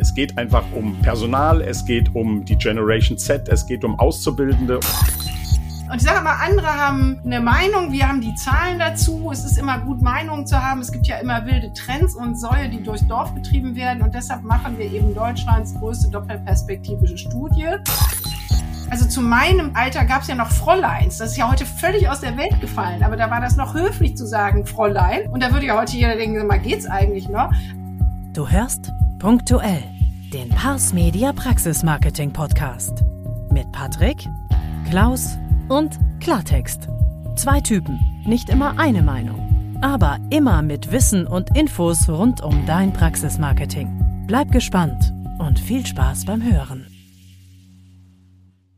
Es geht einfach um Personal, es geht um die Generation Z, es geht um Auszubildende. Und ich sage mal, andere haben eine Meinung, wir haben die Zahlen dazu. Es ist immer gut, Meinungen zu haben. Es gibt ja immer wilde Trends und Säue, die durchs Dorf getrieben werden. Und deshalb machen wir eben Deutschlands größte doppelperspektivische Studie. Also zu meinem Alter gab es ja noch Fräuleins. Das ist ja heute völlig aus der Welt gefallen. Aber da war das noch höflich zu sagen, Fräulein. Und da würde ja heute jeder denken, mal geht's eigentlich noch? Du hörst punktuell den Pars Media Praxis Marketing Podcast mit Patrick, Klaus und Klartext. Zwei Typen, nicht immer eine Meinung, aber immer mit Wissen und Infos rund um dein Praxismarketing. Bleib gespannt und viel Spaß beim Hören.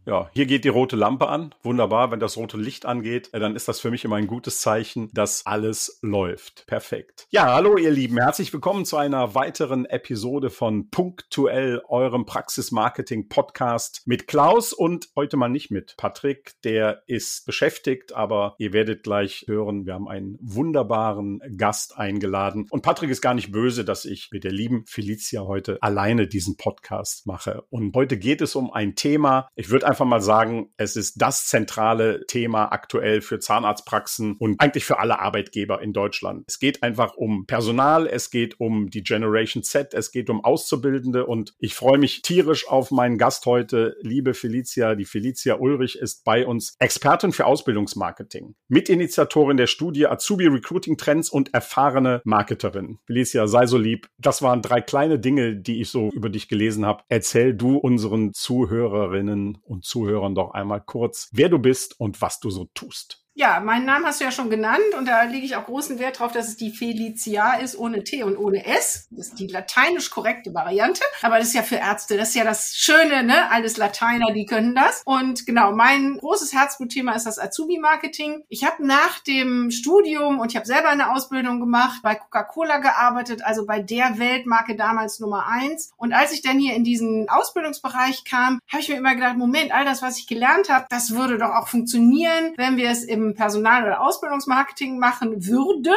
Ja, hier geht die rote Lampe an. Wunderbar. Wenn das rote Licht angeht, äh, dann ist das für mich immer ein gutes Zeichen, dass alles läuft. Perfekt. Ja, hallo ihr Lieben. Herzlich willkommen zu einer weiteren Episode von Punktuell, eurem Praxismarketing-Podcast mit Klaus und heute mal nicht mit Patrick. Der ist beschäftigt, aber ihr werdet gleich hören, wir haben einen wunderbaren Gast eingeladen. Und Patrick ist gar nicht böse, dass ich mit der lieben Felicia heute alleine diesen Podcast mache. Und heute geht es um ein Thema. Ich würde einfach mal sagen, es ist das zentrale Thema aktuell für Zahnarztpraxen und eigentlich für alle Arbeitgeber in Deutschland. Es geht einfach um Personal, es geht um die Generation Z, es geht um Auszubildende und ich freue mich tierisch auf meinen Gast heute, liebe Felicia. Die Felicia Ulrich ist bei uns Expertin für Ausbildungsmarketing, Mitinitiatorin der Studie Azubi Recruiting Trends und erfahrene Marketerin. Felicia, sei so lieb. Das waren drei kleine Dinge, die ich so über dich gelesen habe. Erzähl du unseren Zuhörerinnen und Zuhörern doch einmal kurz, wer du bist und was du so tust. Ja, meinen Namen hast du ja schon genannt und da lege ich auch großen Wert drauf, dass es die Felicia ist ohne T und ohne S. Das ist die lateinisch korrekte Variante. Aber das ist ja für Ärzte, das ist ja das Schöne, ne? Alles Lateiner, die können das. Und genau, mein großes Herzblutthema ist das Azubi-Marketing. Ich habe nach dem Studium und ich habe selber eine Ausbildung gemacht, bei Coca-Cola gearbeitet, also bei der Weltmarke damals Nummer eins. Und als ich dann hier in diesen Ausbildungsbereich kam, habe ich mir immer gedacht, Moment, all das, was ich gelernt habe, das würde doch auch funktionieren, wenn wir es im im Personal- oder Ausbildungsmarketing machen würden.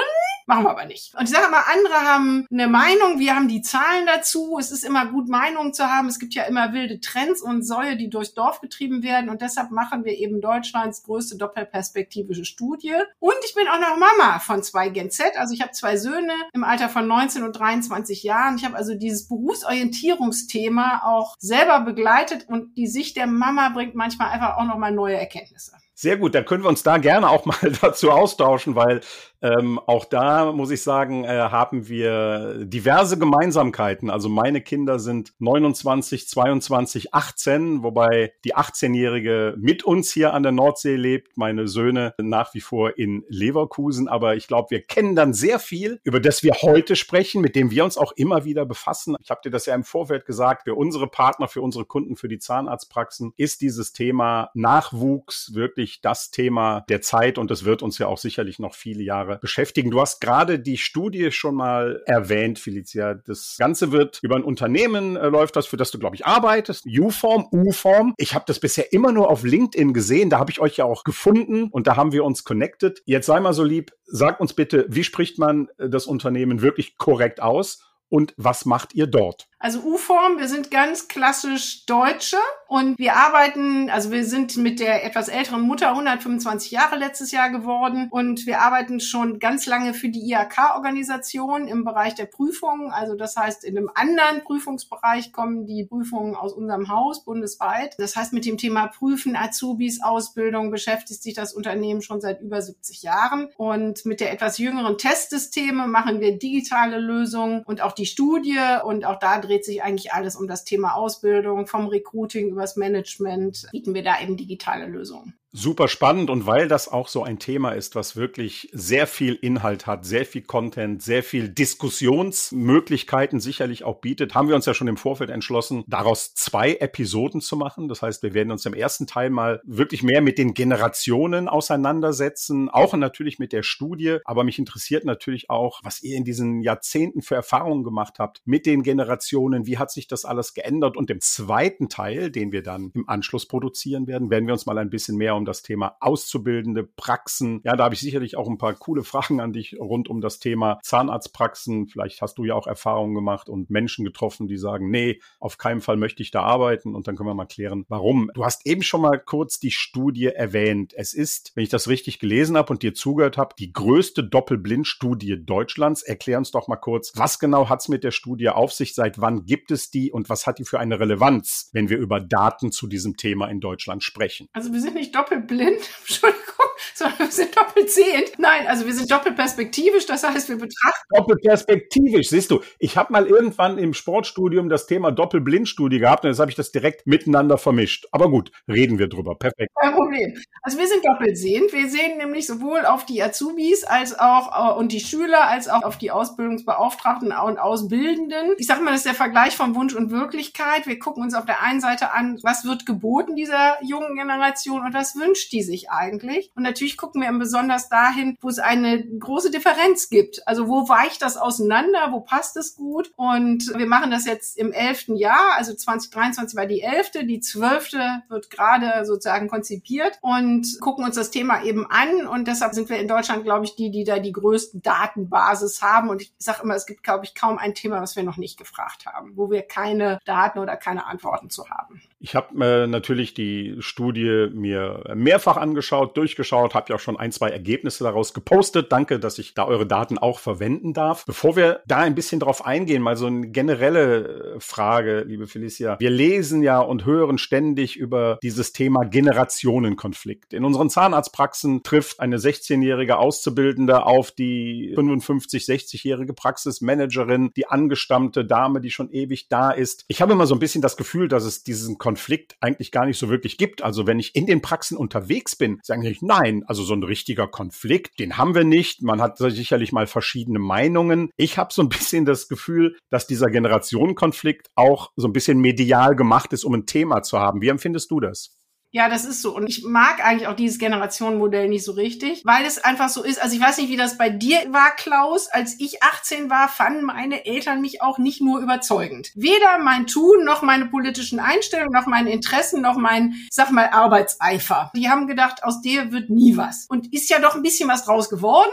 Machen wir aber nicht. Und ich sage mal, andere haben eine Meinung, wir haben die Zahlen dazu. Es ist immer gut, Meinungen zu haben. Es gibt ja immer wilde Trends und Säue, die durchs Dorf getrieben werden. Und deshalb machen wir eben Deutschlands größte doppelperspektivische Studie. Und ich bin auch noch Mama von zwei Gen Z. Also ich habe zwei Söhne im Alter von 19 und 23 Jahren. Ich habe also dieses Berufsorientierungsthema auch selber begleitet und die Sicht der Mama bringt manchmal einfach auch noch mal neue Erkenntnisse. Sehr gut, dann können wir uns da gerne auch mal dazu austauschen, weil ähm, auch da muss ich sagen, äh, haben wir diverse Gemeinsamkeiten. Also meine Kinder sind 29, 22, 18, wobei die 18-Jährige mit uns hier an der Nordsee lebt, meine Söhne nach wie vor in Leverkusen. Aber ich glaube, wir kennen dann sehr viel, über das wir heute sprechen, mit dem wir uns auch immer wieder befassen. Ich habe dir das ja im Vorfeld gesagt, für unsere Partner, für unsere Kunden, für die Zahnarztpraxen ist dieses Thema Nachwuchs wirklich das Thema der Zeit und es wird uns ja auch sicherlich noch viele Jahre beschäftigen. Du hast gerade die Studie schon mal erwähnt, Felicia. Das Ganze wird über ein Unternehmen äh, läuft das, für das du, glaube ich, arbeitest. U-Form, U-Form. Ich habe das bisher immer nur auf LinkedIn gesehen. Da habe ich euch ja auch gefunden und da haben wir uns connected. Jetzt sei mal so lieb, sag uns bitte, wie spricht man äh, das Unternehmen wirklich korrekt aus? und was macht ihr dort? Also U-Form, wir sind ganz klassisch Deutsche und wir arbeiten, also wir sind mit der etwas älteren Mutter 125 Jahre letztes Jahr geworden und wir arbeiten schon ganz lange für die IHK-Organisation im Bereich der Prüfungen. Also das heißt, in einem anderen Prüfungsbereich kommen die Prüfungen aus unserem Haus bundesweit. Das heißt, mit dem Thema Prüfen, Azubis, Ausbildung beschäftigt sich das Unternehmen schon seit über 70 Jahren und mit der etwas jüngeren Testsysteme machen wir digitale Lösungen und auch die Studie und auch da dreht sich eigentlich alles um das Thema Ausbildung, vom Recruiting übers Management, bieten wir da eben digitale Lösungen super spannend und weil das auch so ein Thema ist, was wirklich sehr viel Inhalt hat, sehr viel Content, sehr viel Diskussionsmöglichkeiten sicherlich auch bietet, haben wir uns ja schon im Vorfeld entschlossen, daraus zwei Episoden zu machen. Das heißt, wir werden uns im ersten Teil mal wirklich mehr mit den Generationen auseinandersetzen, auch natürlich mit der Studie. Aber mich interessiert natürlich auch, was ihr in diesen Jahrzehnten für Erfahrungen gemacht habt mit den Generationen. Wie hat sich das alles geändert? Und im zweiten Teil, den wir dann im Anschluss produzieren werden, werden wir uns mal ein bisschen mehr um das Thema Auszubildende, Praxen. Ja, da habe ich sicherlich auch ein paar coole Fragen an dich rund um das Thema Zahnarztpraxen. Vielleicht hast du ja auch Erfahrungen gemacht und Menschen getroffen, die sagen, nee, auf keinen Fall möchte ich da arbeiten. Und dann können wir mal klären, warum. Du hast eben schon mal kurz die Studie erwähnt. Es ist, wenn ich das richtig gelesen habe und dir zugehört habe, die größte Doppelblindstudie Deutschlands. Erklär uns doch mal kurz, was genau hat es mit der Studie auf sich? Seit wann gibt es die und was hat die für eine Relevanz, wenn wir über Daten zu diesem Thema in Deutschland sprechen? Also wir sind nicht doppelblind, Entschuldigung, sondern wir sind doppelt sehend. Nein, also wir sind doppelperspektivisch, das heißt, wir betrachten. Doppelperspektivisch, siehst du, ich habe mal irgendwann im Sportstudium das Thema Doppelblindstudie gehabt und jetzt habe ich das direkt miteinander vermischt. Aber gut, reden wir drüber. Perfekt. Kein Problem. Also wir sind doppelt sehend. Wir sehen nämlich sowohl auf die Azubis als auch äh, und die Schüler als auch auf die Ausbildungsbeauftragten und Ausbildenden. Ich sage mal, das ist der Vergleich von Wunsch und Wirklichkeit. Wir gucken uns auf der einen Seite an, was wird geboten dieser jungen Generation und was wünscht die sich eigentlich. Und natürlich gucken wir besonders dahin, wo es eine große Differenz gibt. Also wo weicht das auseinander, wo passt es gut? Und wir machen das jetzt im elften Jahr, also 2023 war die elfte, die zwölfte wird gerade sozusagen konzipiert und gucken uns das Thema eben an. Und deshalb sind wir in Deutschland, glaube ich, die, die da die größten Datenbasis haben. Und ich sage immer, es gibt, glaube ich, kaum ein Thema, was wir noch nicht gefragt haben, wo wir keine Daten oder keine Antworten zu haben. Ich habe äh, natürlich die Studie mir mehrfach angeschaut, durchgeschaut, habe ja auch schon ein, zwei Ergebnisse daraus gepostet. Danke, dass ich da eure Daten auch verwenden darf. Bevor wir da ein bisschen drauf eingehen, mal so eine generelle äh, Frage, liebe Felicia. Wir lesen ja und hören ständig über dieses Thema Generationenkonflikt. In unseren Zahnarztpraxen trifft eine 16-jährige Auszubildende auf die 55, 60-jährige Praxismanagerin, die angestammte Dame, die schon ewig da ist. Ich habe immer so ein bisschen das Gefühl, dass es diesen Konflikt eigentlich gar nicht so wirklich gibt. Also wenn ich in den Praxen unterwegs bin, sagen ich nein, also so ein richtiger Konflikt, den haben wir nicht. Man hat sicherlich mal verschiedene Meinungen. Ich habe so ein bisschen das Gefühl, dass dieser Generationenkonflikt auch so ein bisschen medial gemacht ist, um ein Thema zu haben. Wie empfindest du das? Ja, das ist so. Und ich mag eigentlich auch dieses Generationenmodell nicht so richtig, weil es einfach so ist. Also ich weiß nicht, wie das bei dir war, Klaus. Als ich 18 war, fanden meine Eltern mich auch nicht nur überzeugend. Weder mein Tun, noch meine politischen Einstellungen, noch meine Interessen, noch mein, sag mal, Arbeitseifer. Die haben gedacht, aus der wird nie was. Und ist ja doch ein bisschen was draus geworden.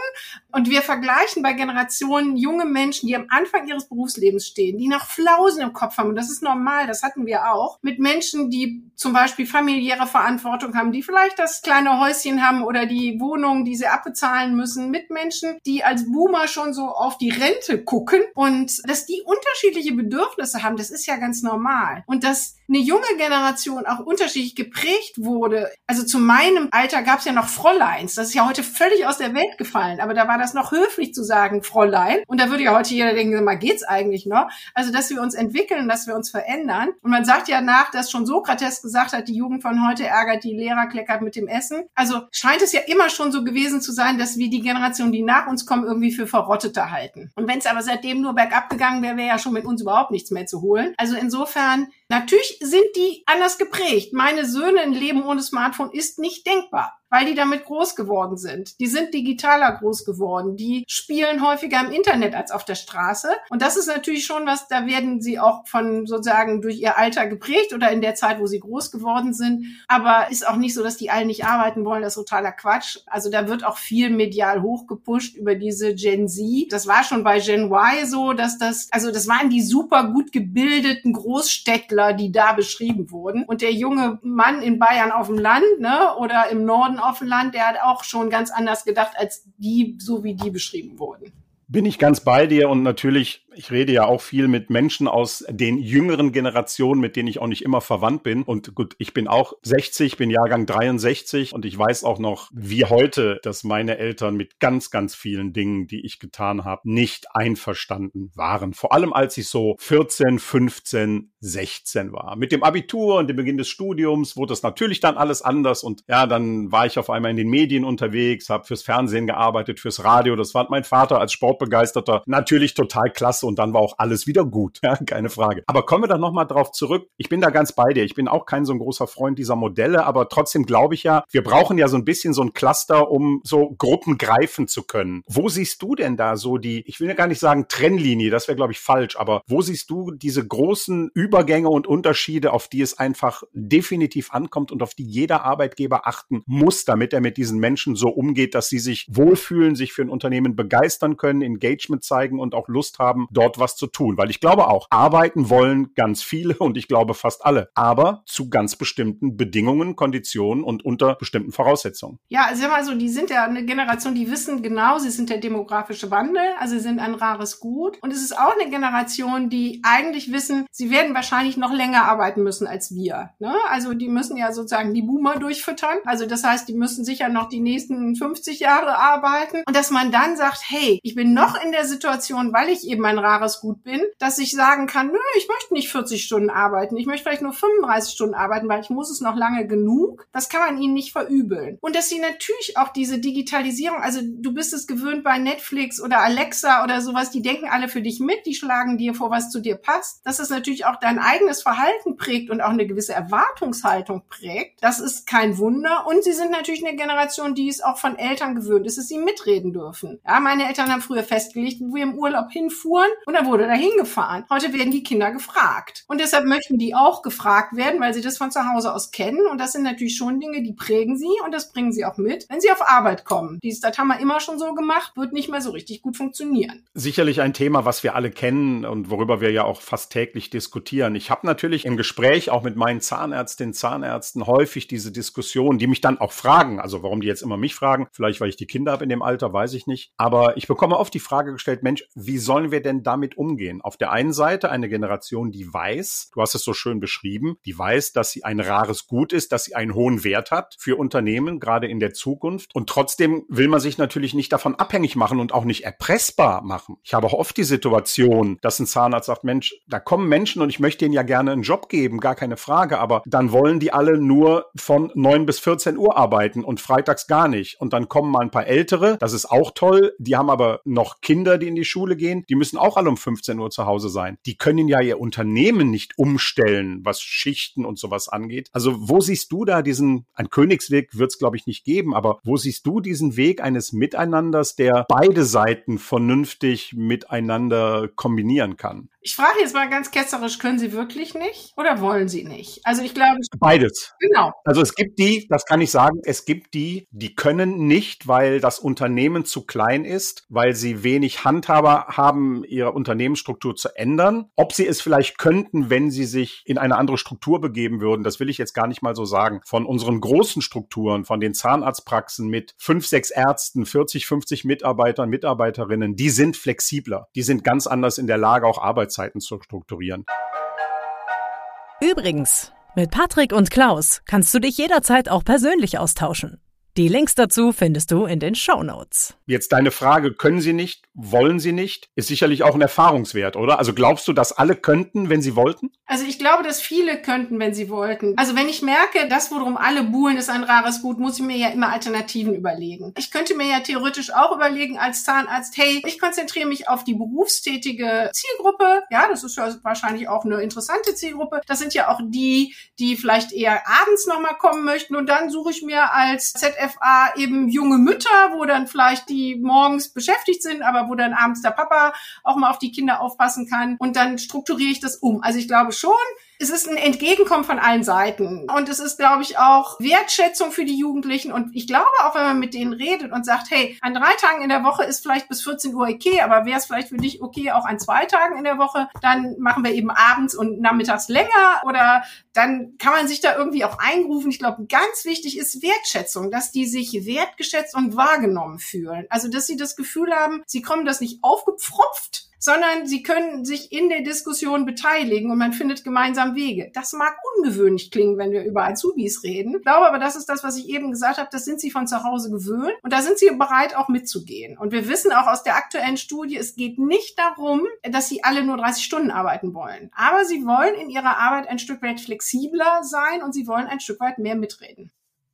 Und wir vergleichen bei Generationen junge Menschen, die am Anfang ihres Berufslebens stehen, die noch Flausen im Kopf haben. Und das ist normal, das hatten wir auch. Mit Menschen, die zum Beispiel familiäre Verantwortung haben, die vielleicht das kleine Häuschen haben oder die Wohnung, die sie abbezahlen müssen, mit Menschen, die als Boomer schon so auf die Rente gucken und dass die unterschiedliche Bedürfnisse haben, das ist ja ganz normal. Und dass eine junge Generation auch unterschiedlich geprägt wurde. Also zu meinem Alter gab es ja noch Fräuleins. Das ist ja heute völlig aus der Welt gefallen. Aber da war das noch höflich zu sagen, Fräulein. Und da würde ja heute jeder denken, mal geht's eigentlich noch? Also, dass wir uns entwickeln, dass wir uns verändern. Und man sagt ja nach, dass schon Sokrates gesagt hat, die Jugend von heute ärgert die Lehrer, kleckert mit dem Essen. Also scheint es ja immer schon so gewesen zu sein, dass wir die Generation, die nach uns kommen, irgendwie für Verrottete halten. Und wenn es aber seitdem nur bergab gegangen wäre, wäre ja schon mit uns überhaupt nichts mehr zu holen. Also insofern Natürlich sind die anders geprägt. Meine Söhne ein Leben ohne Smartphone ist nicht denkbar weil die damit groß geworden sind. Die sind digitaler groß geworden. Die spielen häufiger im Internet als auf der Straße. Und das ist natürlich schon was, da werden sie auch von sozusagen durch ihr Alter geprägt oder in der Zeit, wo sie groß geworden sind. Aber ist auch nicht so, dass die alle nicht arbeiten wollen. Das ist totaler Quatsch. Also da wird auch viel medial hochgepusht über diese Gen Z. Das war schon bei Gen Y so, dass das, also das waren die super gut gebildeten Großstädtler, die da beschrieben wurden. Und der junge Mann in Bayern auf dem Land, ne, oder im Norden auf dem Land, der hat auch schon ganz anders gedacht als die, so wie die beschrieben wurden. Bin ich ganz bei dir und natürlich ich rede ja auch viel mit Menschen aus den jüngeren Generationen, mit denen ich auch nicht immer verwandt bin. Und gut, ich bin auch 60, bin Jahrgang 63 und ich weiß auch noch, wie heute, dass meine Eltern mit ganz, ganz vielen Dingen, die ich getan habe, nicht einverstanden waren. Vor allem als ich so 14, 15, 16 war. Mit dem Abitur und dem Beginn des Studiums wurde das natürlich dann alles anders und ja, dann war ich auf einmal in den Medien unterwegs, habe fürs Fernsehen gearbeitet, fürs Radio. Das war mein Vater als Sportbegeisterter natürlich total klasse klasse und dann war auch alles wieder gut. Ja, keine Frage. Aber kommen wir dann nochmal drauf zurück. Ich bin da ganz bei dir. Ich bin auch kein so ein großer Freund dieser Modelle, aber trotzdem glaube ich ja, wir brauchen ja so ein bisschen so ein Cluster, um so Gruppen greifen zu können. Wo siehst du denn da so die, ich will ja gar nicht sagen Trennlinie, das wäre glaube ich falsch, aber wo siehst du diese großen Übergänge und Unterschiede, auf die es einfach definitiv ankommt und auf die jeder Arbeitgeber achten muss, damit er mit diesen Menschen so umgeht, dass sie sich wohlfühlen, sich für ein Unternehmen begeistern können, Engagement zeigen und auch Lust haben, dort was zu tun. Weil ich glaube auch, arbeiten wollen ganz viele und ich glaube fast alle, aber zu ganz bestimmten Bedingungen, Konditionen und unter bestimmten Voraussetzungen. Ja, also mal so, die sind ja eine Generation, die wissen genau, sie sind der demografische Wandel, also sie sind ein rares Gut. Und es ist auch eine Generation, die eigentlich wissen, sie werden wahrscheinlich noch länger arbeiten müssen als wir. Ne? Also die müssen ja sozusagen die Boomer durchfüttern. Also das heißt, die müssen sicher noch die nächsten 50 Jahre arbeiten. Und dass man dann sagt, hey, ich bin noch in der Situation, weil ich eben ein rares Gut bin, dass ich sagen kann, nö, ich möchte nicht 40 Stunden arbeiten. Ich möchte vielleicht nur 35 Stunden arbeiten, weil ich muss es noch lange genug. Das kann man ihnen nicht verübeln. Und dass sie natürlich auch diese Digitalisierung, also du bist es gewöhnt bei Netflix oder Alexa oder sowas, die denken alle für dich mit, die schlagen dir vor, was zu dir passt. Dass es natürlich auch dein eigenes Verhalten prägt und auch eine gewisse Erwartungshaltung prägt. Das ist kein Wunder. Und sie sind natürlich eine Generation, die es auch von Eltern gewöhnt ist, dass sie mitreden dürfen. Ja, meine Eltern haben früher festgelegt, wo wir im Urlaub hinfuhren und dann wurde da hingefahren. Heute werden die Kinder gefragt. Und deshalb möchten die auch gefragt werden, weil sie das von zu Hause aus kennen. Und das sind natürlich schon Dinge, die prägen sie und das bringen sie auch mit, wenn sie auf Arbeit kommen. Dies, das haben wir immer schon so gemacht, wird nicht mehr so richtig gut funktionieren. Sicherlich ein Thema, was wir alle kennen und worüber wir ja auch fast täglich diskutieren. Ich habe natürlich im Gespräch auch mit meinen Zahnärztinnen, Zahnärzten häufig diese Diskussion, die mich dann auch fragen, also warum die jetzt immer mich fragen, vielleicht weil ich die Kinder habe in dem Alter, weiß ich nicht. Aber ich bekomme oft die Frage gestellt, Mensch, wie sollen wir denn damit umgehen? Auf der einen Seite eine Generation, die weiß, du hast es so schön beschrieben, die weiß, dass sie ein rares Gut ist, dass sie einen hohen Wert hat für Unternehmen, gerade in der Zukunft. Und trotzdem will man sich natürlich nicht davon abhängig machen und auch nicht erpressbar machen. Ich habe auch oft die Situation, dass ein Zahnarzt sagt, Mensch, da kommen Menschen und ich möchte ihnen ja gerne einen Job geben, gar keine Frage, aber dann wollen die alle nur von neun bis 14 Uhr arbeiten und freitags gar nicht. Und dann kommen mal ein paar Ältere, das ist auch toll, die haben aber noch Kinder, die in die Schule gehen, die müssen auch alle um 15 Uhr zu Hause sein. Die können ja ihr Unternehmen nicht umstellen, was Schichten und sowas angeht. Also wo siehst du da diesen, ein Königsweg wird es glaube ich nicht geben, aber wo siehst du diesen Weg eines Miteinanders, der beide Seiten vernünftig miteinander kombinieren kann? Ich frage jetzt mal ganz ketzerisch, können Sie wirklich nicht oder wollen Sie nicht? Also ich glaube. Beides. Genau. Also es gibt die, das kann ich sagen, es gibt die, die können nicht, weil das Unternehmen zu klein ist, weil sie wenig Handhaber haben, ihre Unternehmensstruktur zu ändern. Ob sie es vielleicht könnten, wenn sie sich in eine andere Struktur begeben würden, das will ich jetzt gar nicht mal so sagen. Von unseren großen Strukturen, von den Zahnarztpraxen mit fünf, sechs Ärzten, 40, 50 Mitarbeitern, Mitarbeiterinnen, die sind flexibler. Die sind ganz anders in der Lage, auch Arbeits Arbeitszeiten zu strukturieren. Übrigens, mit Patrick und Klaus kannst du dich jederzeit auch persönlich austauschen. Die Links dazu findest du in den Show Notes. Jetzt deine Frage, können Sie nicht, wollen Sie nicht, ist sicherlich auch ein Erfahrungswert, oder? Also glaubst du, dass alle könnten, wenn sie wollten? Also ich glaube, dass viele könnten, wenn sie wollten. Also wenn ich merke, das, worum alle buhlen, ist ein rares Gut, muss ich mir ja immer Alternativen überlegen. Ich könnte mir ja theoretisch auch überlegen als Zahnarzt, hey, ich konzentriere mich auf die berufstätige Zielgruppe. Ja, das ist ja wahrscheinlich auch eine interessante Zielgruppe. Das sind ja auch die, die vielleicht eher abends nochmal kommen möchten und dann suche ich mir als ZF FA eben junge Mütter, wo dann vielleicht die morgens beschäftigt sind, aber wo dann abends der Papa auch mal auf die Kinder aufpassen kann. Und dann strukturiere ich das um. Also ich glaube schon, es ist ein Entgegenkommen von allen Seiten. Und es ist, glaube ich, auch Wertschätzung für die Jugendlichen. Und ich glaube auch, wenn man mit denen redet und sagt, hey, an drei Tagen in der Woche ist vielleicht bis 14 Uhr okay, aber wäre es vielleicht für dich okay, auch an zwei Tagen in der Woche, dann machen wir eben abends und nachmittags länger oder dann kann man sich da irgendwie auch eingrufen. Ich glaube, ganz wichtig ist Wertschätzung, dass die sich wertgeschätzt und wahrgenommen fühlen. Also, dass sie das Gefühl haben, sie kommen das nicht aufgepfropft, sondern sie können sich in der Diskussion beteiligen und man findet gemeinsam Wege. Das mag ungewöhnlich klingen, wenn wir über Azubis reden. Ich glaube aber, das ist das, was ich eben gesagt habe, das sind sie von zu Hause gewöhnt und da sind sie bereit, auch mitzugehen. Und wir wissen auch aus der aktuellen Studie, es geht nicht darum, dass sie alle nur 30 Stunden arbeiten wollen. Aber sie wollen in ihrer Arbeit ein Stück weit flexibler sein und sie wollen ein Stück weit mehr mitreden.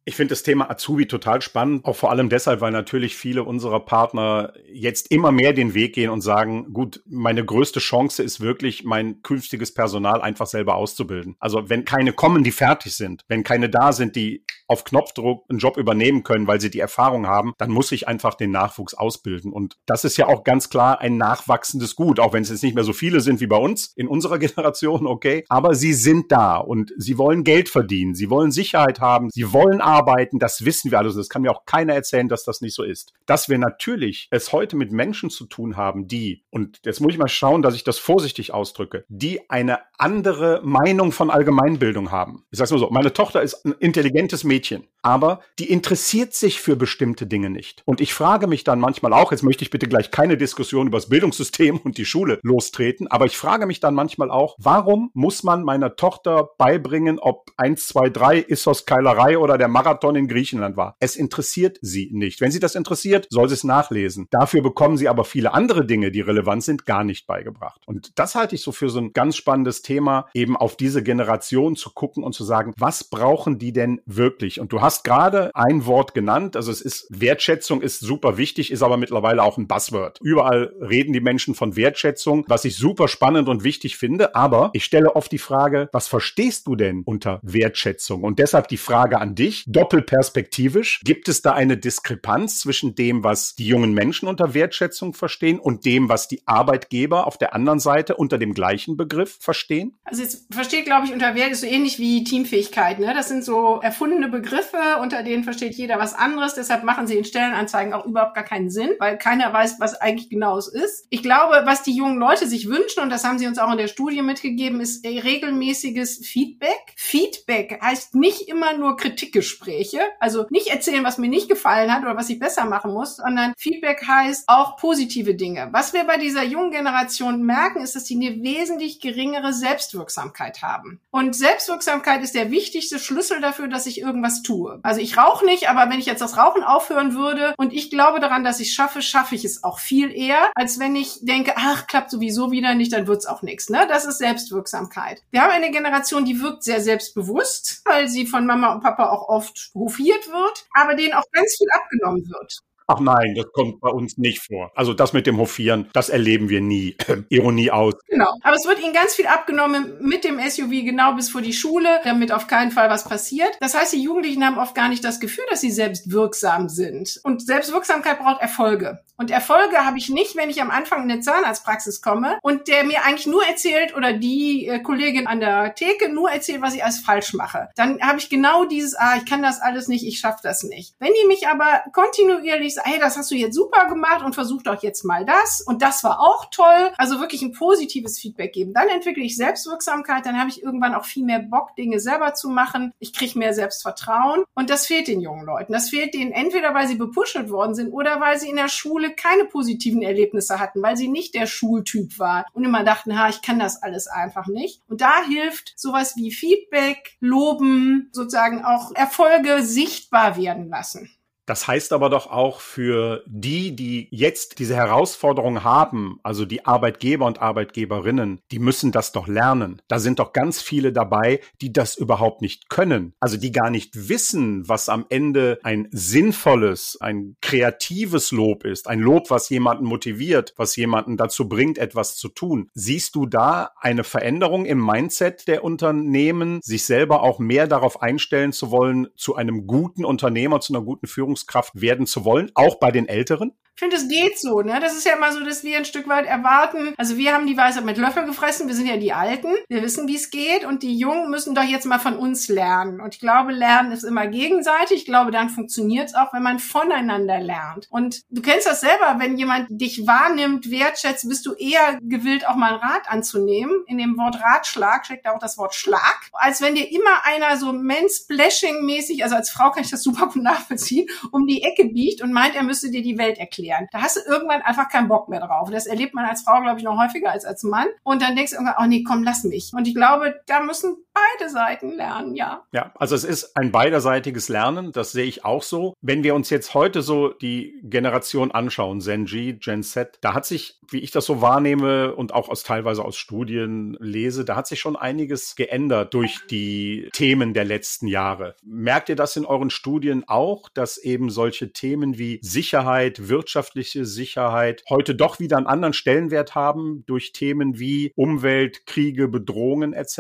Ich finde das Thema Azubi total spannend, auch vor allem deshalb, weil natürlich viele unserer Partner jetzt immer mehr den Weg gehen und sagen, gut, meine größte Chance ist wirklich, mein künftiges Personal einfach selber auszubilden. Also wenn keine kommen, die fertig sind, wenn keine da sind, die auf Knopfdruck einen Job übernehmen können, weil sie die Erfahrung haben, dann muss ich einfach den Nachwuchs ausbilden. Und das ist ja auch ganz klar ein nachwachsendes Gut, auch wenn es jetzt nicht mehr so viele sind wie bei uns in unserer Generation, okay. Aber sie sind da und sie wollen Geld verdienen, sie wollen Sicherheit haben, sie wollen arbeiten, das wissen wir alles. Das kann mir auch keiner erzählen, dass das nicht so ist. Dass wir natürlich es heute mit Menschen zu tun haben, die, und jetzt muss ich mal schauen, dass ich das vorsichtig ausdrücke, die eine andere Meinung von Allgemeinbildung haben. Ich sag's mal so, meine Tochter ist ein intelligentes Mädchen, Kitchen. Aber die interessiert sich für bestimmte Dinge nicht. Und ich frage mich dann manchmal auch, jetzt möchte ich bitte gleich keine Diskussion über das Bildungssystem und die Schule lostreten, aber ich frage mich dann manchmal auch, warum muss man meiner Tochter beibringen, ob 1, 2, 3 Issos Keilerei oder der Marathon in Griechenland war? Es interessiert sie nicht. Wenn sie das interessiert, soll sie es nachlesen. Dafür bekommen sie aber viele andere Dinge, die relevant sind, gar nicht beigebracht. Und das halte ich so für so ein ganz spannendes Thema, eben auf diese Generation zu gucken und zu sagen, was brauchen die denn wirklich? Und du hast gerade ein Wort genannt, also es ist Wertschätzung ist super wichtig, ist aber mittlerweile auch ein Buzzword. Überall reden die Menschen von Wertschätzung, was ich super spannend und wichtig finde, aber ich stelle oft die Frage, was verstehst du denn unter Wertschätzung? Und deshalb die Frage an dich, doppelperspektivisch, gibt es da eine Diskrepanz zwischen dem, was die jungen Menschen unter Wertschätzung verstehen und dem, was die Arbeitgeber auf der anderen Seite unter dem gleichen Begriff verstehen? Also jetzt versteht, glaube ich, unter Wert ist so ähnlich wie Teamfähigkeit. Ne? Das sind so erfundene Begriffe, unter denen versteht jeder was anderes. Deshalb machen sie in Stellenanzeigen auch überhaupt gar keinen Sinn, weil keiner weiß, was eigentlich genau es ist. Ich glaube, was die jungen Leute sich wünschen, und das haben sie uns auch in der Studie mitgegeben, ist regelmäßiges Feedback. Feedback heißt nicht immer nur Kritikgespräche, also nicht erzählen, was mir nicht gefallen hat oder was ich besser machen muss, sondern Feedback heißt auch positive Dinge. Was wir bei dieser jungen Generation merken, ist, dass sie eine wesentlich geringere Selbstwirksamkeit haben. Und Selbstwirksamkeit ist der wichtigste Schlüssel dafür, dass ich irgendwas tue. Also ich rauche nicht, aber wenn ich jetzt das Rauchen aufhören würde und ich glaube daran, dass ich schaffe, schaffe ich es auch viel eher, als wenn ich denke, ach, klappt sowieso wieder nicht, dann wird's auch nichts. Ne? Das ist Selbstwirksamkeit. Wir haben eine Generation, die wirkt sehr selbstbewusst, weil sie von Mama und Papa auch oft hofiert wird, aber denen auch ganz viel abgenommen wird. Ach nein, das kommt bei uns nicht vor. Also das mit dem Hofieren, das erleben wir nie. Ironie aus. Genau. Aber es wird ihnen ganz viel abgenommen mit dem SUV genau bis vor die Schule, damit auf keinen Fall was passiert. Das heißt, die Jugendlichen haben oft gar nicht das Gefühl, dass sie selbst wirksam sind. Und Selbstwirksamkeit braucht Erfolge. Und Erfolge habe ich nicht, wenn ich am Anfang in eine Zahnarztpraxis komme und der mir eigentlich nur erzählt oder die äh, Kollegin an der Theke nur erzählt, was ich alles falsch mache. Dann habe ich genau dieses, ah, ich kann das alles nicht, ich schaffe das nicht. Wenn die mich aber kontinuierlich hey, das hast du jetzt super gemacht und versuch doch jetzt mal das und das war auch toll. Also wirklich ein positives Feedback geben. Dann entwickle ich Selbstwirksamkeit, dann habe ich irgendwann auch viel mehr Bock, Dinge selber zu machen. Ich kriege mehr Selbstvertrauen und das fehlt den jungen Leuten. Das fehlt denen entweder, weil sie bepuschelt worden sind oder weil sie in der Schule keine positiven Erlebnisse hatten, weil sie nicht der Schultyp war und immer dachten, ha, ich kann das alles einfach nicht. Und da hilft sowas wie Feedback, Loben, sozusagen auch Erfolge sichtbar werden lassen. Das heißt aber doch auch für die, die jetzt diese Herausforderung haben, also die Arbeitgeber und Arbeitgeberinnen, die müssen das doch lernen. Da sind doch ganz viele dabei, die das überhaupt nicht können. Also die gar nicht wissen, was am Ende ein sinnvolles, ein kreatives Lob ist. Ein Lob, was jemanden motiviert, was jemanden dazu bringt, etwas zu tun. Siehst du da eine Veränderung im Mindset der Unternehmen, sich selber auch mehr darauf einstellen zu wollen, zu einem guten Unternehmer, zu einer guten Führung Führungskraft werden zu wollen, auch bei den Älteren? Ich finde, es geht so, ne? Das ist ja immer so, dass wir ein Stück weit erwarten. Also wir haben die Weisheit mit Löffel gefressen, wir sind ja die Alten, wir wissen, wie es geht und die Jungen müssen doch jetzt mal von uns lernen. Und ich glaube, Lernen ist immer gegenseitig. Ich glaube, dann funktioniert es auch, wenn man voneinander lernt. Und du kennst das selber, wenn jemand dich wahrnimmt, wertschätzt, bist du eher gewillt, auch mal einen Rat anzunehmen. In dem Wort Ratschlag steckt auch das Wort Schlag. Als wenn dir immer einer so mansplashing-mäßig, also als Frau kann ich das super gut nachvollziehen, um die Ecke biegt und meint, er müsste dir die Welt erklären. Da hast du irgendwann einfach keinen Bock mehr drauf. Das erlebt man als Frau, glaube ich, noch häufiger als als Mann. Und dann denkst du irgendwann, oh nee, komm, lass mich. Und ich glaube, da müssen beide Seiten lernen, ja. Ja, also es ist ein beiderseitiges Lernen, das sehe ich auch so. Wenn wir uns jetzt heute so die Generation anschauen, Gen G, Gen Z, da hat sich, wie ich das so wahrnehme und auch aus teilweise aus Studien lese, da hat sich schon einiges geändert durch die Themen der letzten Jahre. Merkt ihr das in euren Studien auch, dass eben solche Themen wie Sicherheit, wirtschaftliche Sicherheit heute doch wieder einen anderen Stellenwert haben durch Themen wie Umwelt, Kriege, Bedrohungen etc.?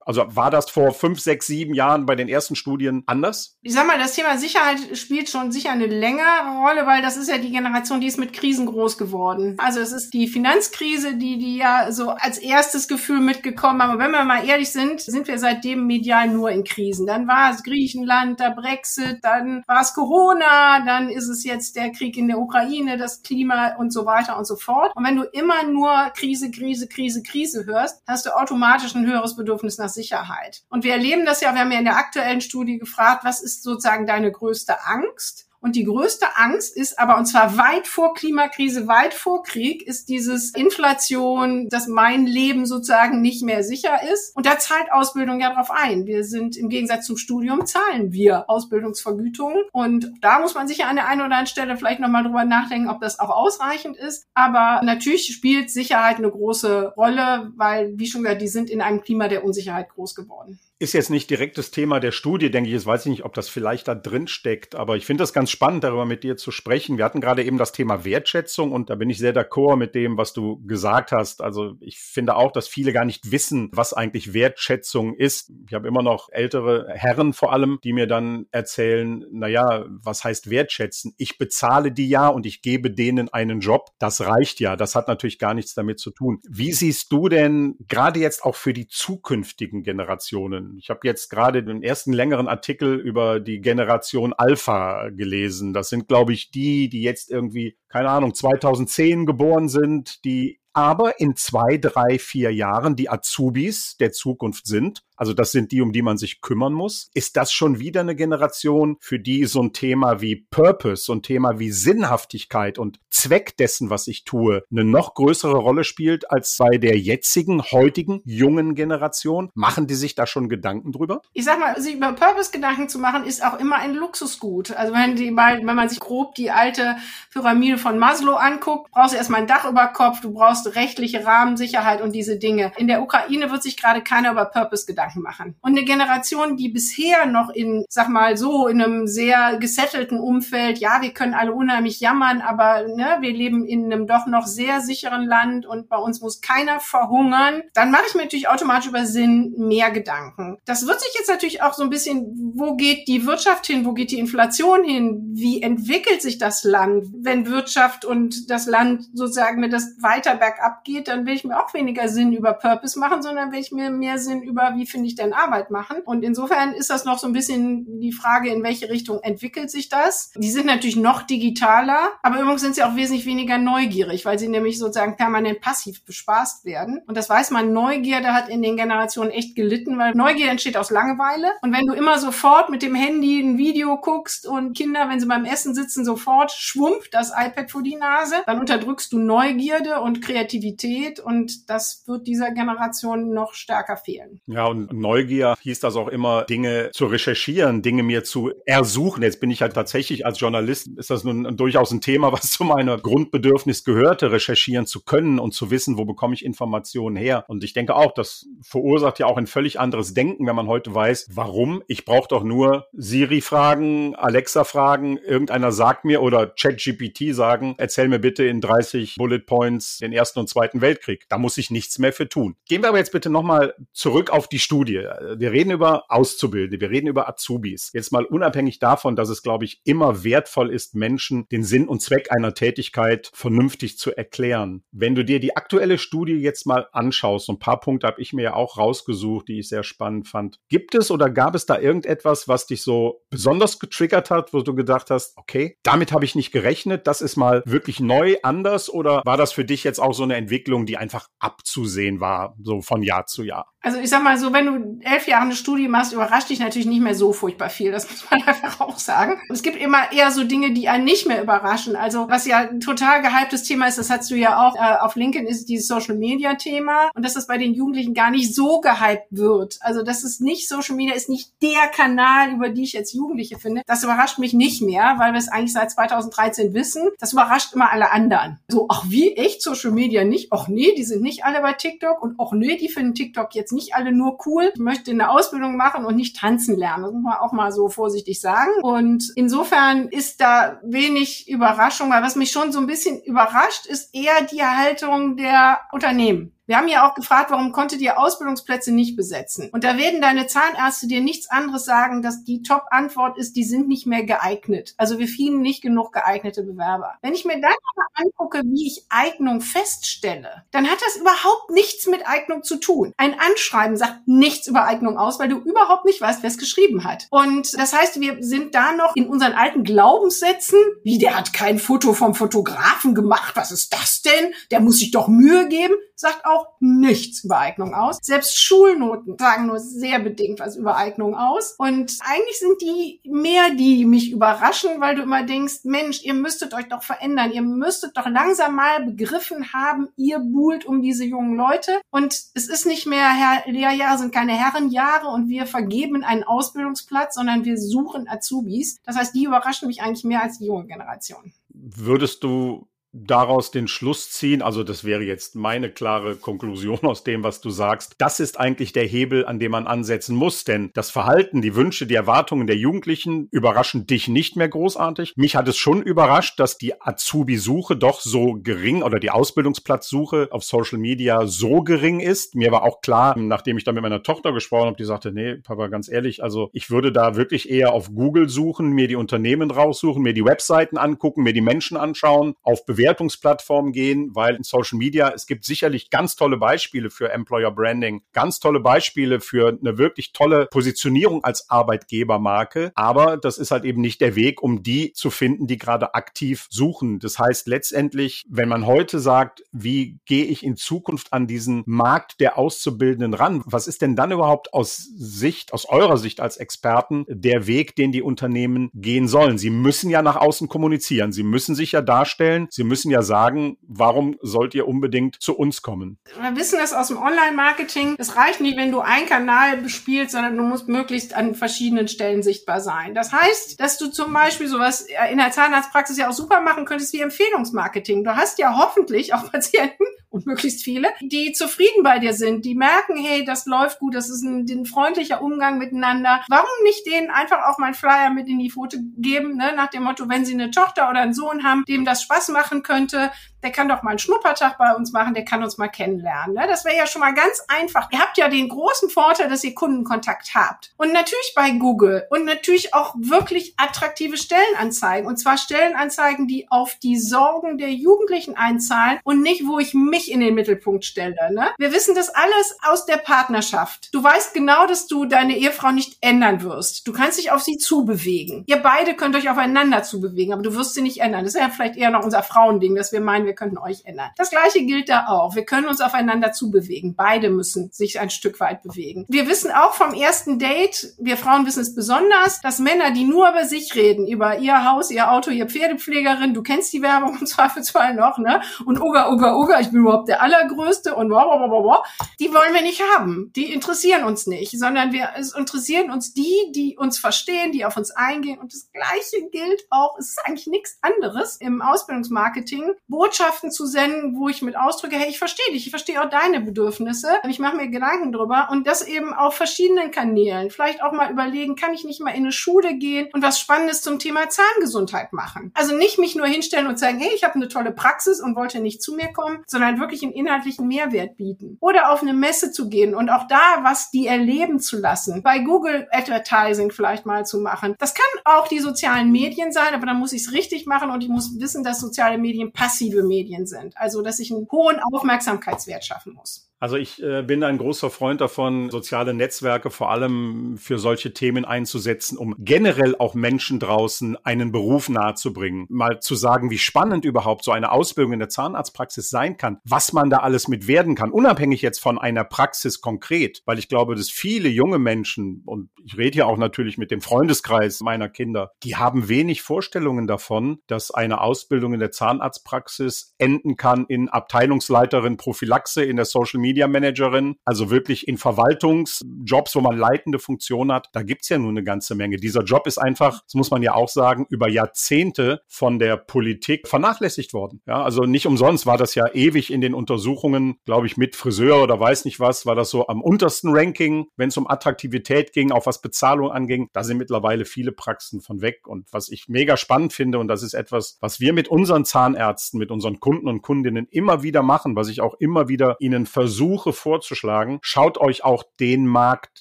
Also war das vor fünf, sechs, sieben Jahren bei den ersten Studien anders? Ich sag mal, das Thema Sicherheit spielt schon sicher eine längere Rolle, weil das ist ja die Generation, die ist mit Krisen groß geworden. Also es ist die Finanzkrise, die die ja so als erstes Gefühl mitgekommen haben. Aber wenn wir mal ehrlich sind, sind wir seitdem medial nur in Krisen. Dann war es Griechenland, der Brexit, dann war es Corona, dann ist es jetzt der Krieg in der Ukraine, das Klima und so weiter und so fort. Und wenn du immer nur Krise, Krise, Krise, Krise hörst, hast du automatisch ein höheres Bedürfnis nach Sicherheit. Und wir erleben das ja, wir haben ja in der aktuellen Studie gefragt, was ist sozusagen deine größte Angst? Und die größte Angst ist aber, und zwar weit vor Klimakrise, weit vor Krieg, ist dieses Inflation, dass mein Leben sozusagen nicht mehr sicher ist. Und da zahlt Ausbildung ja drauf ein. Wir sind im Gegensatz zum Studium, zahlen wir Ausbildungsvergütungen. Und da muss man sicher an der einen oder anderen Stelle vielleicht nochmal drüber nachdenken, ob das auch ausreichend ist. Aber natürlich spielt Sicherheit eine große Rolle, weil, wie schon gesagt, die sind in einem Klima der Unsicherheit groß geworden. Ist jetzt nicht direkt das Thema der Studie, denke ich. Jetzt weiß ich nicht, ob das vielleicht da drin steckt, aber ich finde das ganz spannend, darüber mit dir zu sprechen. Wir hatten gerade eben das Thema Wertschätzung und da bin ich sehr d'accord mit dem, was du gesagt hast. Also ich finde auch, dass viele gar nicht wissen, was eigentlich Wertschätzung ist. Ich habe immer noch ältere Herren vor allem, die mir dann erzählen, na ja, was heißt wertschätzen? Ich bezahle die ja und ich gebe denen einen Job. Das reicht ja. Das hat natürlich gar nichts damit zu tun. Wie siehst du denn gerade jetzt auch für die zukünftigen Generationen ich habe jetzt gerade den ersten längeren Artikel über die Generation Alpha gelesen. Das sind, glaube ich, die, die jetzt irgendwie, keine Ahnung, 2010 geboren sind, die aber in zwei, drei, vier Jahren die Azubis der Zukunft sind. Also das sind die, um die man sich kümmern muss. Ist das schon wieder eine Generation, für die so ein Thema wie Purpose, so ein Thema wie Sinnhaftigkeit und Zweck dessen, was ich tue, eine noch größere Rolle spielt als bei der jetzigen, heutigen, jungen Generation? Machen die sich da schon Gedanken drüber? Ich sag mal, sich über Purpose Gedanken zu machen, ist auch immer ein Luxusgut. Also wenn die mal, wenn man sich grob die alte Pyramide von Maslow anguckt, brauchst du erstmal ein Dach über Kopf, du brauchst rechtliche Rahmensicherheit und diese Dinge. In der Ukraine wird sich gerade keiner über Purpose Gedanken machen. Und eine Generation, die bisher noch in, sag mal so, in einem sehr gesettelten Umfeld, ja, wir können alle unheimlich jammern, aber ne, wir leben in einem doch noch sehr sicheren Land und bei uns muss keiner verhungern, dann mache ich mir natürlich automatisch über Sinn mehr Gedanken. Das wird sich jetzt natürlich auch so ein bisschen, wo geht die Wirtschaft hin, wo geht die Inflation hin, wie entwickelt sich das Land, wenn Wirtschaft und das Land sozusagen mit das weiter bergab geht, dann will ich mir auch weniger Sinn über Purpose machen, sondern will ich mir mehr Sinn über, wie finde ich Arbeit machen. Und insofern ist das noch so ein bisschen die Frage, in welche Richtung entwickelt sich das. Die sind natürlich noch digitaler, aber übrigens sind sie auch wesentlich weniger neugierig, weil sie nämlich sozusagen permanent passiv bespaßt werden. Und das weiß man, Neugierde hat in den Generationen echt gelitten, weil Neugier entsteht aus Langeweile. Und wenn du immer sofort mit dem Handy ein Video guckst und Kinder, wenn sie beim Essen sitzen, sofort schwummt das iPad vor die Nase, dann unterdrückst du Neugierde und Kreativität und das wird dieser Generation noch stärker fehlen. Ja, und Neugier hieß das auch immer, Dinge zu recherchieren, Dinge mir zu ersuchen. Jetzt bin ich halt tatsächlich als Journalist, ist das nun durchaus ein Thema, was zu meiner Grundbedürfnis gehörte, recherchieren zu können und zu wissen, wo bekomme ich Informationen her. Und ich denke auch, das verursacht ja auch ein völlig anderes Denken, wenn man heute weiß, warum. Ich brauche doch nur Siri fragen, Alexa fragen, irgendeiner sagt mir oder ChatGPT sagen, erzähl mir bitte in 30 Bullet Points den Ersten und Zweiten Weltkrieg. Da muss ich nichts mehr für tun. Gehen wir aber jetzt bitte nochmal zurück auf die Studie. Wir reden über Auszubildende, wir reden über Azubis. Jetzt mal unabhängig davon, dass es, glaube ich, immer wertvoll ist, Menschen den Sinn und Zweck einer Tätigkeit vernünftig zu erklären. Wenn du dir die aktuelle Studie jetzt mal anschaust, ein paar Punkte habe ich mir ja auch rausgesucht, die ich sehr spannend fand. Gibt es oder gab es da irgendetwas, was dich so besonders getriggert hat, wo du gedacht hast, okay, damit habe ich nicht gerechnet, das ist mal wirklich neu, anders oder war das für dich jetzt auch so eine Entwicklung, die einfach abzusehen war, so von Jahr zu Jahr? Also ich sag mal so, wenn du elf Jahre eine Studie machst, überrascht dich natürlich nicht mehr so furchtbar viel. Das muss man einfach auch sagen. Es gibt immer eher so Dinge, die einen nicht mehr überraschen. Also was ja ein total gehyptes Thema ist, das hast du ja auch äh, auf LinkedIn, ist dieses Social Media Thema und dass das bei den Jugendlichen gar nicht so gehypt wird. Also das ist nicht Social Media, ist nicht der Kanal, über die ich jetzt Jugendliche finde. Das überrascht mich nicht mehr, weil wir es eigentlich seit 2013 wissen. Das überrascht immer alle anderen. So, ach wie, echt Social Media nicht? Ach nee, die sind nicht alle bei TikTok und ach nee, die finden TikTok jetzt nicht alle nur cool. Ich möchte eine Ausbildung machen und nicht tanzen lernen. Das muss man auch mal so vorsichtig sagen. Und insofern ist da wenig Überraschung, weil was mich schon so ein bisschen überrascht, ist eher die Haltung der Unternehmen. Wir haben ja auch gefragt, warum konntet ihr Ausbildungsplätze nicht besetzen? Und da werden deine Zahnärzte dir nichts anderes sagen, dass die Top-Antwort ist, die sind nicht mehr geeignet. Also wir finden nicht genug geeignete Bewerber. Wenn ich mir dann aber angucke, wie ich Eignung feststelle, dann hat das überhaupt nichts mit Eignung zu tun. Ein Anschreiben sagt nichts über Eignung aus, weil du überhaupt nicht weißt, wer es geschrieben hat. Und das heißt, wir sind da noch in unseren alten Glaubenssätzen, wie der hat kein Foto vom Fotografen gemacht, was ist das denn? Der muss sich doch Mühe geben sagt auch nichts über Eignung aus. Selbst Schulnoten sagen nur sehr bedingt was über Eignung aus. Und eigentlich sind die mehr, die mich überraschen, weil du immer denkst, Mensch, ihr müsstet euch doch verändern. Ihr müsstet doch langsam mal begriffen haben, ihr buhlt um diese jungen Leute. Und es ist nicht mehr, Herr Lehrjahre sind keine Herrenjahre und wir vergeben einen Ausbildungsplatz, sondern wir suchen Azubis. Das heißt, die überraschen mich eigentlich mehr als die junge Generation. Würdest du daraus den Schluss ziehen, also das wäre jetzt meine klare Konklusion aus dem, was du sagst, das ist eigentlich der Hebel, an dem man ansetzen muss, denn das Verhalten, die Wünsche, die Erwartungen der Jugendlichen überraschen dich nicht mehr großartig. Mich hat es schon überrascht, dass die Azubi-Suche doch so gering oder die Ausbildungsplatzsuche auf Social Media so gering ist. Mir war auch klar, nachdem ich da mit meiner Tochter gesprochen habe, die sagte, nee, Papa, ganz ehrlich, also ich würde da wirklich eher auf Google suchen, mir die Unternehmen raussuchen, mir die Webseiten angucken, mir die Menschen anschauen, auf Bewerbungen Bewertungsplattformen gehen, weil in Social Media, es gibt sicherlich ganz tolle Beispiele für Employer Branding, ganz tolle Beispiele für eine wirklich tolle Positionierung als Arbeitgebermarke, aber das ist halt eben nicht der Weg, um die zu finden, die gerade aktiv suchen. Das heißt letztendlich, wenn man heute sagt, wie gehe ich in Zukunft an diesen Markt der Auszubildenden ran, was ist denn dann überhaupt aus Sicht, aus eurer Sicht als Experten der Weg, den die Unternehmen gehen sollen? Sie müssen ja nach außen kommunizieren. Sie müssen sich ja darstellen. Sie müssen ja sagen, warum sollt ihr unbedingt zu uns kommen? Wir wissen das aus dem Online-Marketing. Es reicht nicht, wenn du einen Kanal bespielst, sondern du musst möglichst an verschiedenen Stellen sichtbar sein. Das heißt, dass du zum Beispiel sowas in der Zahnarztpraxis ja auch super machen könntest wie Empfehlungsmarketing. Du hast ja hoffentlich auch Patienten, und möglichst viele, die zufrieden bei dir sind, die merken, hey, das läuft gut, das ist ein, ein freundlicher Umgang miteinander. Warum nicht denen einfach auch mal Flyer mit in die Foto geben, ne? nach dem Motto, wenn sie eine Tochter oder einen Sohn haben, dem das Spaß machen könnte, der kann doch mal einen Schnuppertag bei uns machen, der kann uns mal kennenlernen. Ne? Das wäre ja schon mal ganz einfach. Ihr habt ja den großen Vorteil, dass ihr Kundenkontakt habt. Und natürlich bei Google und natürlich auch wirklich attraktive Stellenanzeigen. Und zwar Stellenanzeigen, die auf die Sorgen der Jugendlichen einzahlen und nicht, wo ich mich in den Mittelpunkt stelle. Ne? Wir wissen das alles aus der Partnerschaft. Du weißt genau, dass du deine Ehefrau nicht ändern wirst. Du kannst dich auf sie zubewegen. Ihr beide könnt euch aufeinander zubewegen, aber du wirst sie nicht ändern. Das ist ja vielleicht eher noch unser Frauending, dass wir meinen, wir könnten euch ändern. Das gleiche gilt da auch. Wir können uns aufeinander zubewegen. Beide müssen sich ein Stück weit bewegen. Wir wissen auch vom ersten Date, wir Frauen wissen es besonders, dass Männer, die nur über sich reden, über ihr Haus, ihr Auto, ihr Pferdepflegerin, du kennst die Werbung im Zweifelsfall noch, ne? Und Uga, Uga, Uga, ich bin überhaupt der Allergrößte und wow, wow, wow, wow. Die wollen wir nicht haben. Die interessieren uns nicht, sondern wir, es interessieren uns die, die uns verstehen, die auf uns eingehen. Und das Gleiche gilt auch, es ist eigentlich nichts anderes im Ausbildungsmarketing. Botschaft Botschaften zu senden, wo ich mit ausdrücke, hey, ich verstehe dich, ich verstehe auch deine Bedürfnisse. Ich mache mir Gedanken drüber und das eben auf verschiedenen Kanälen. Vielleicht auch mal überlegen, kann ich nicht mal in eine Schule gehen und was Spannendes zum Thema Zahngesundheit machen. Also nicht mich nur hinstellen und sagen, hey, ich habe eine tolle Praxis und wollte nicht zu mir kommen, sondern wirklich einen inhaltlichen Mehrwert bieten. Oder auf eine Messe zu gehen und auch da was die erleben zu lassen. Bei Google Advertising vielleicht mal zu machen. Das kann auch die sozialen Medien sein, aber dann muss ich es richtig machen und ich muss wissen, dass soziale Medien passive Medien sind. Also, dass ich einen hohen Aufmerksamkeitswert schaffen muss. Also ich äh, bin ein großer Freund davon, soziale Netzwerke vor allem für solche Themen einzusetzen, um generell auch Menschen draußen einen Beruf nahezubringen. Mal zu sagen, wie spannend überhaupt so eine Ausbildung in der Zahnarztpraxis sein kann, was man da alles mit werden kann, unabhängig jetzt von einer Praxis konkret, weil ich glaube, dass viele junge Menschen, und ich rede ja auch natürlich mit dem Freundeskreis meiner Kinder, die haben wenig Vorstellungen davon, dass eine Ausbildung in der Zahnarztpraxis enden kann in Abteilungsleiterin Prophylaxe in der Social Media Media Managerin, also wirklich in Verwaltungsjobs, wo man leitende Funktion hat, da gibt's ja nur eine ganze Menge. Dieser Job ist einfach, das muss man ja auch sagen, über Jahrzehnte von der Politik vernachlässigt worden. Ja, also nicht umsonst war das ja ewig in den Untersuchungen, glaube ich, mit Friseur oder weiß nicht was, war das so am untersten Ranking, wenn es um Attraktivität ging, auch was Bezahlung anging. Da sind mittlerweile viele Praxen von weg. Und was ich mega spannend finde, und das ist etwas, was wir mit unseren Zahnärzten, mit unseren Kunden und Kundinnen immer wieder machen, was ich auch immer wieder ihnen versuche, versuche vorzuschlagen, schaut euch auch den Markt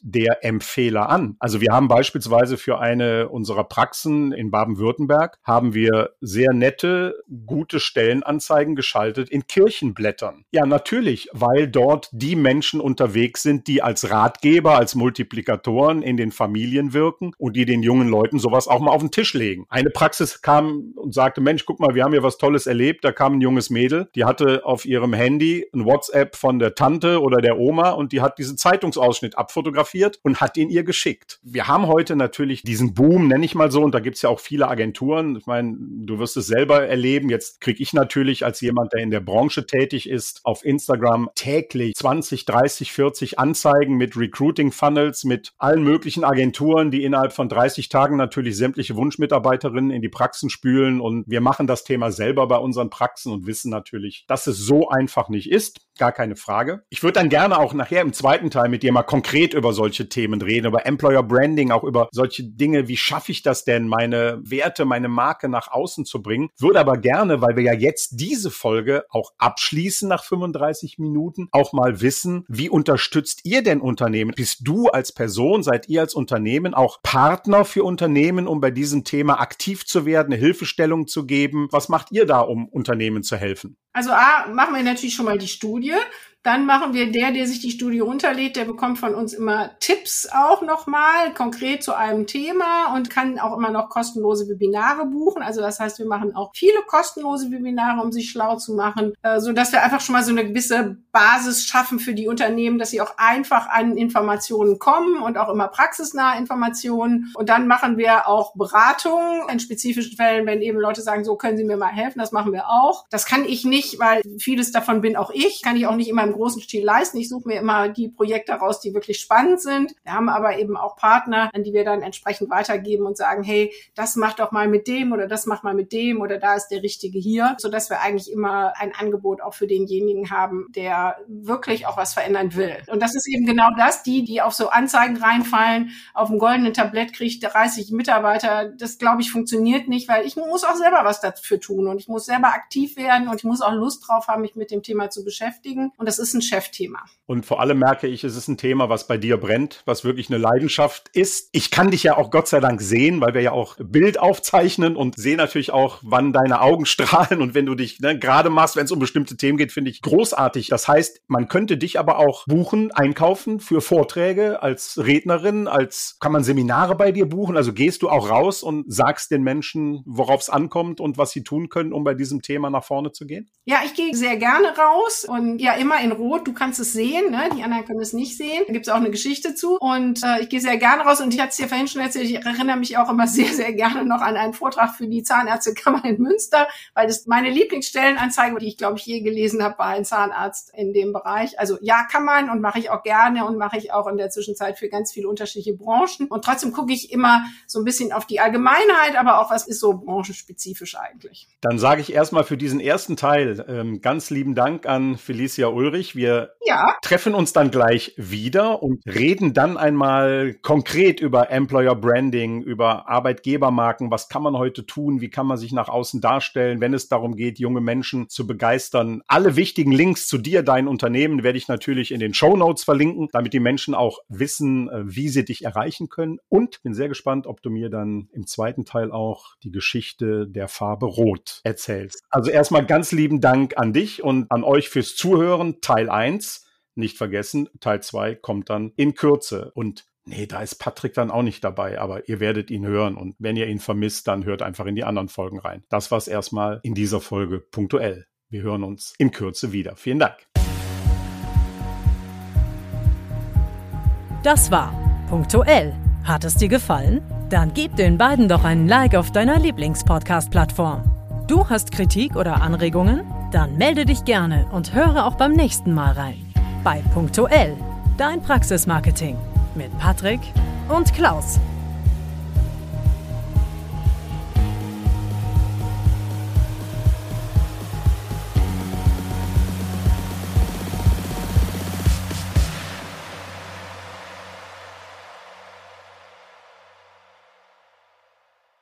der Empfehler an. Also wir haben beispielsweise für eine unserer Praxen in Baden-Württemberg haben wir sehr nette, gute Stellenanzeigen geschaltet in Kirchenblättern. Ja, natürlich, weil dort die Menschen unterwegs sind, die als Ratgeber, als Multiplikatoren in den Familien wirken und die den jungen Leuten sowas auch mal auf den Tisch legen. Eine Praxis kam und sagte, Mensch, guck mal, wir haben hier was Tolles erlebt. Da kam ein junges Mädel, die hatte auf ihrem Handy ein WhatsApp von der Tante Tante oder der Oma und die hat diesen Zeitungsausschnitt abfotografiert und hat ihn ihr geschickt. Wir haben heute natürlich diesen Boom, nenne ich mal so, und da gibt's ja auch viele Agenturen. Ich meine, du wirst es selber erleben. Jetzt kriege ich natürlich als jemand, der in der Branche tätig ist, auf Instagram täglich 20, 30, 40 Anzeigen mit Recruiting-Funnels, mit allen möglichen Agenturen, die innerhalb von 30 Tagen natürlich sämtliche Wunschmitarbeiterinnen in die Praxen spülen. Und wir machen das Thema selber bei unseren Praxen und wissen natürlich, dass es so einfach nicht ist. Gar keine Frage. Ich würde dann gerne auch nachher im zweiten Teil mit dir mal konkret über solche Themen reden, über Employer Branding, auch über solche Dinge, wie schaffe ich das denn, meine Werte, meine Marke nach außen zu bringen. Würde aber gerne, weil wir ja jetzt diese Folge auch abschließen nach 35 Minuten, auch mal wissen, wie unterstützt ihr denn Unternehmen? Bist du als Person, seid ihr als Unternehmen auch Partner für Unternehmen, um bei diesem Thema aktiv zu werden, eine Hilfestellung zu geben? Was macht ihr da, um Unternehmen zu helfen? Also A, machen wir natürlich schon mal die Studie. Dann machen wir der, der sich die Studie runterlädt, der bekommt von uns immer Tipps auch nochmal, konkret zu einem Thema und kann auch immer noch kostenlose Webinare buchen. Also das heißt, wir machen auch viele kostenlose Webinare, um sich schlau zu machen, äh, so dass wir einfach schon mal so eine gewisse Basis schaffen für die Unternehmen, dass sie auch einfach an Informationen kommen und auch immer praxisnahe Informationen. Und dann machen wir auch Beratungen in spezifischen Fällen, wenn eben Leute sagen, so können Sie mir mal helfen, das machen wir auch. Das kann ich nicht, weil vieles davon bin auch ich, kann ich auch nicht immer im großen Stil leisten. Ich suche mir immer die Projekte raus, die wirklich spannend sind. Wir haben aber eben auch Partner, an die wir dann entsprechend weitergeben und sagen, hey, das macht doch mal mit dem oder das macht mal mit dem oder da ist der Richtige hier, sodass wir eigentlich immer ein Angebot auch für denjenigen haben, der wirklich auch was verändern will. Und das ist eben genau das, die, die auf so Anzeigen reinfallen, auf dem goldenen Tablett kriegt 30 Mitarbeiter, das glaube ich funktioniert nicht, weil ich muss auch selber was dafür tun und ich muss selber aktiv werden und ich muss auch Lust drauf haben, mich mit dem Thema zu beschäftigen. Und das ist ist ein Chefthema. Und vor allem merke ich, es ist ein Thema, was bei dir brennt, was wirklich eine Leidenschaft ist. Ich kann dich ja auch Gott sei Dank sehen, weil wir ja auch Bild aufzeichnen und sehe natürlich auch, wann deine Augen strahlen und wenn du dich ne, gerade machst, wenn es um bestimmte Themen geht, finde ich großartig. Das heißt, man könnte dich aber auch buchen, einkaufen für Vorträge als Rednerin, als kann man Seminare bei dir buchen. Also gehst du auch raus und sagst den Menschen, worauf es ankommt und was sie tun können, um bei diesem Thema nach vorne zu gehen? Ja, ich gehe sehr gerne raus und ja immer in rot. Du kannst es sehen, ne? die anderen können es nicht sehen. Da gibt es auch eine Geschichte zu. Und äh, ich gehe sehr gerne raus und ich hatte es dir vorhin schon erzählt, ich erinnere mich auch immer sehr, sehr gerne noch an einen Vortrag für die Zahnärztekammer in Münster, weil das meine Lieblingsstellenanzeige, die ich glaube ich je gelesen habe, war ein Zahnarzt in dem Bereich. Also ja, kann man und mache ich auch gerne und mache ich auch in der Zwischenzeit für ganz viele unterschiedliche Branchen. Und trotzdem gucke ich immer so ein bisschen auf die Allgemeinheit, aber auch was ist so branchenspezifisch eigentlich. Dann sage ich erstmal für diesen ersten Teil ähm, ganz lieben Dank an Felicia Ulrich Ulrich. Wir ja. treffen uns dann gleich wieder und reden dann einmal konkret über Employer Branding, über Arbeitgebermarken. Was kann man heute tun? Wie kann man sich nach außen darstellen, wenn es darum geht, junge Menschen zu begeistern? Alle wichtigen Links zu dir, dein Unternehmen, werde ich natürlich in den Show Notes verlinken, damit die Menschen auch wissen, äh, wie sie dich erreichen können. Und bin sehr gespannt, ob du mir dann im zweiten Teil auch die Geschichte der Farbe Rot erzählst. Also erstmal ganz lieben Dank an dich und an euch fürs Zuhören. Teil 1. nicht vergessen, Teil 2 kommt dann in Kürze. Und Nee, da ist Patrick dann auch nicht dabei, aber ihr werdet ihn hören und wenn ihr ihn vermisst, dann hört einfach in die anderen Folgen rein. Das war's erstmal in dieser Folge punktuell. Wir hören uns in Kürze wieder. Vielen Dank. Das war punktuell. Hat es dir gefallen? Dann gib den beiden doch einen Like auf deiner Lieblingspodcast-Plattform. Du hast Kritik oder Anregungen? Dann melde dich gerne und höre auch beim nächsten Mal rein. Bei punktuell, dein Praxismarketing mit Patrick und Klaus.